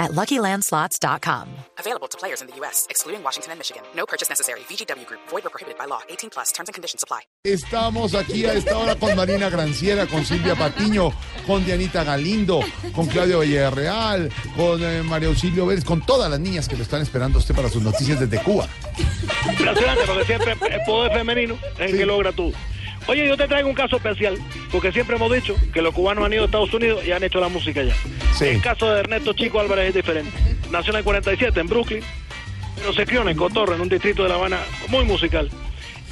at LuckyLandSlots.com. Available to players in the U.S., excluding Washington and Michigan. No purchase necessary. VGW Group, void or prohibited by law. 18 plus terms and conditions apply. Estamos aquí a esta hora con Marina Granciera, con Silvia Patiño, con Dianita Galindo, con Claudio Villarreal, con eh, María Auxilio Vélez, con todas las niñas que lo están esperando a usted para sus noticias desde Cuba. Impresionante, porque siempre el poder femenino es el que logra todo. Oye, yo te traigo un caso especial, porque siempre hemos dicho que los cubanos han ido a Estados Unidos y han hecho la música allá. Sí. El caso de Ernesto Chico Álvarez es diferente. Nació en el 47 en Brooklyn, pero se crió en Cotorre, en un distrito de La Habana muy musical.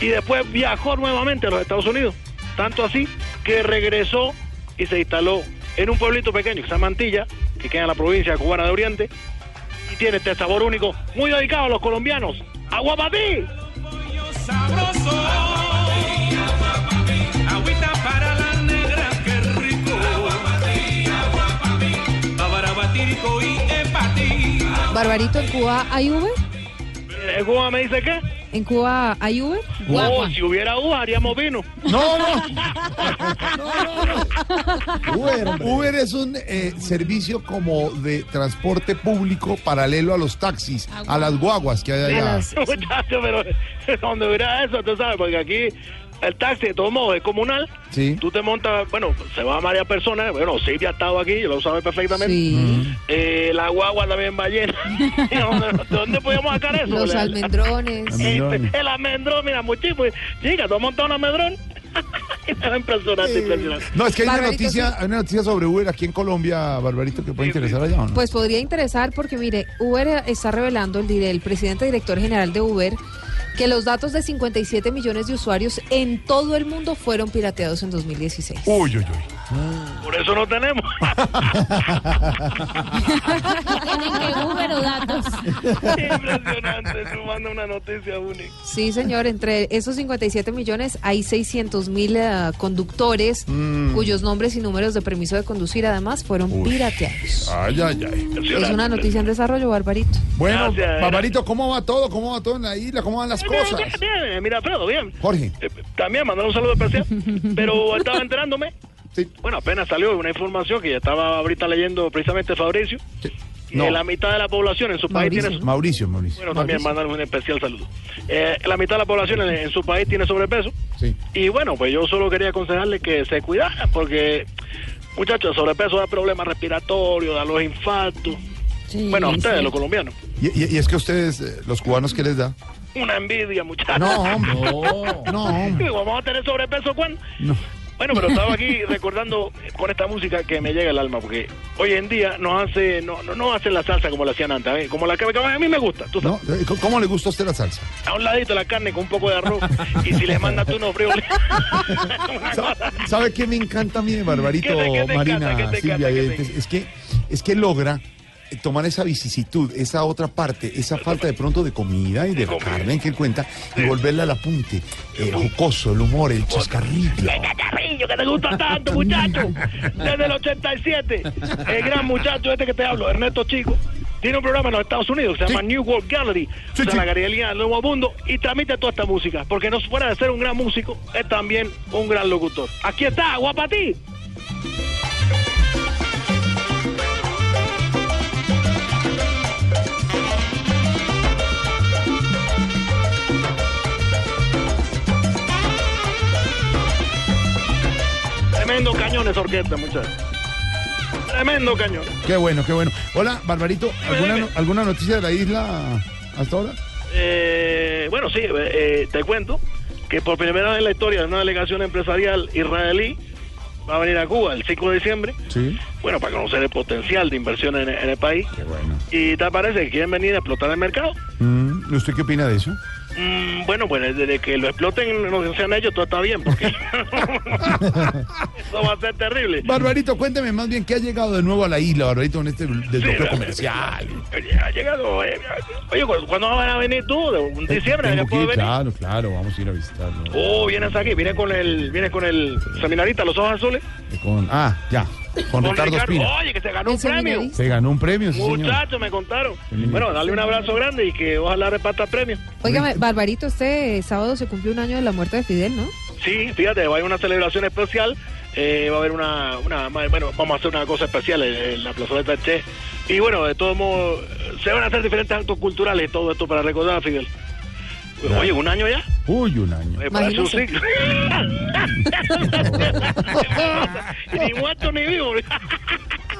Y después viajó nuevamente a los Estados Unidos. Tanto así que regresó y se instaló en un pueblito pequeño que se llama Mantilla, que queda en la provincia cubana de Oriente. Y tiene este sabor único, muy dedicado a los colombianos. ¡Aguapatí! sabroso. Agüita Barbarito, ¿en Cuba hay Uber? ¿En Cuba me dice qué? ¿En Cuba hay Uber? Oh, si hubiera uva, haríamos vino. No, no. Uber, Uber es un eh, servicio como de transporte público paralelo a los taxis, a las guaguas que hay allá. las- Muchacho, pero donde hubiera eso, tú sabes, porque aquí el taxi de todos modos es comunal. Sí. Tú te montas, bueno, se van varias personas. Bueno, Silvia ha estado aquí, lo sabe perfectamente. Sí. Eh, la guagua también va llena. ¿Dónde, ¿Dónde podíamos sacar eso? Los almendrones. Almendrones. El almendrón, mira, muchísimo. Chica, ¿tú has montado un almendrón? impresionante, impresionante. No, es que hay una noticia, sí. hay una noticia sobre Uber aquí en Colombia, Barbarito, que puede interesar allá, ¿o no? Pues podría interesar porque, mire, Uber está revelando, el, dire- el presidente director general de Uber, que los datos de 57 millones de usuarios en todo el mundo fueron pirateados en 2016. Uy, uy, uy. Por eso no tenemos. Tienen que Uber o datos. impresionante, tú mandas una noticia única. Sí, señor, entre esos 57 millones hay 600 mil eh, conductores cuyos nombres y números de permiso de conducir además fueron Uy. pirateados. Ay, ay, ay. Es una noticia en desarrollo, Barbarito. Bueno, Gracias. Barbarito, ¿cómo va todo? ¿Cómo va todo en la isla? ¿Cómo van las cosas? Bien, bien, bien, mira, Alfredo, bien. Jorge. Eh, También mandar un saludo especial, pero estaba enterándome. Sí. Bueno, apenas salió una información que ya estaba ahorita leyendo precisamente Fabricio. Sí. Y No. la mitad de la población en su país Mauricio. tiene. Mauricio, Mauricio. Bueno, también Mauricio. mandar un especial saludo. Eh, la mitad de la población en, en su país tiene sobrepeso. Sí. Y bueno, pues yo solo quería aconsejarle que se cuidaran, porque, muchachos, el sobrepeso da problemas respiratorios, da los infartos. bueno, a ustedes, los colombianos. Y, y- y es que a ustedes, eh, los cubanos, ¿qué les da? Una envidia, muchachos. No, hombre. No, hombre. ¿Vamos a tener sobrepeso cuándo? No. Bueno, pero estaba aquí recordando con esta música que me llega al alma, porque hoy en día nos hace, no, no, no hacen la salsa como la hacían antes, ¿eh? como la que a mí me gusta, tú ¿No? sabes. Eh, ¿Cómo- ¿Cómo le gusta a usted la salsa? A un ladito la carne con un poco de arroz, y si le mandas tú unos frijoles. ¿Sabe qué me encanta a mí de Barbarito, ¿Qué te- qué te Marina, Silvia? Es, que, es que logra tomar esa vicisitud, esa otra parte, esa falta de pronto de comida y de la carne que él cuenta, y volverla al apunte, el jocoso, el humor, el chascarrillo. ¡Qué cacharrillo que te gusta tanto, muchacho! Desde el 87, el gran muchacho este que te hablo, Ernesto Chico, tiene un programa en los Estados Unidos que se Sí. llama New World Gallery, Sí, o sea, sí. la galería del Nuevo Mundo, y transmite toda esta música, porque no fuera de ser un gran músico, es también un gran locutor. Aquí está, guapatí. Cañón esa orquesta, muchachos. Tremendo cañón. Qué bueno, qué bueno. Hola, Barbarito, ¿alguna, dime. ¿alguna noticia de la isla hasta ahora? Eh, bueno, sí, eh, te cuento que por primera vez en la historia de una delegación empresarial israelí va a venir a Cuba el 5 de diciembre, Sí. bueno, para conocer el potencial de inversión en, en el país. Qué bueno. ¿Y te parece que quieren venir a explotar el mercado? Mm, ¿Usted qué opina de eso? Mm, bueno, pues desde que lo exploten no sean ellos, todo está bien, porque eso va a ser terrible. Barbarito, cuénteme más bien qué ha llegado de nuevo a la isla, Barbarito, en este desbloqueo Sí, comercial. Oye, Ha llegado. eh, Oye, ¿cu- ¿cuándo van a venir tú? ¿De un diciembre? Claro, claro, vamos a ir a visitarlo. Oh, vienes aquí, viene con el, viene con el seminarista, los ojos azules. Con, ah, ya, con, Con Ricardo Espina. Oye, que se ganó un premio. Se ganó un premio, sí. Muchachos, me contaron. Bueno, dale un abrazo grande y que ojalá reparta premio. Óigame, Barbarito, este sábado se cumplió un año de la muerte de Fidel, ¿no? Sí, fíjate, va a haber una celebración especial. eh, va a haber una, una, bueno, vamos a hacer una cosa especial en, en la plazoleta Che. Y bueno, de todos modos, se van a hacer diferentes actos culturales y todo esto para recordar a Fidel. Oye, ¿un año ya? Uy, un año. Eh, parece un ni muerto ni vivo.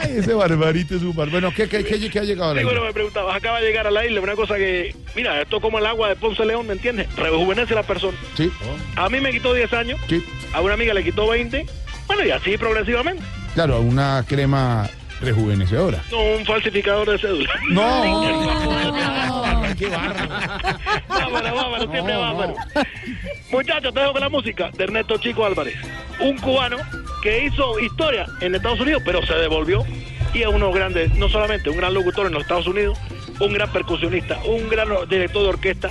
Ay, ese Barbarito es un bar. Bueno, ¿qué, qué, qué, qué ha llegado a la Sí, bueno, isla? me preguntabas, acaba de llegar a la isla, una cosa que, mira, esto como el agua de Ponce León, ¿me entiendes? Rejuvenece a la persona. Sí, A mí me quitó 10 años, sí. a una amiga le quitó 20, bueno, y así progresivamente. Claro, una crema rejuvenecedora. No, un falsificador de cédula. No. Qué bárbaro. Bárbaro, bárbaro, siempre No, bárbaro. Muchachos, te dejo con la música de Ernesto Chico Álvarez. Un cubano que hizo historia en Estados Unidos, pero se devolvió. Y es uno grande, no solamente un gran locutor en los Estados Unidos, un gran percusionista, un gran director de orquesta.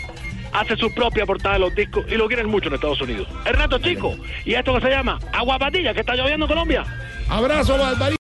Hace su propia portada de los discos y lo quieren mucho en Estados Unidos. Ernesto Chico, y esto que se llama Agua Patilla, que está lloviendo en Colombia. Abrazo, Barbarito.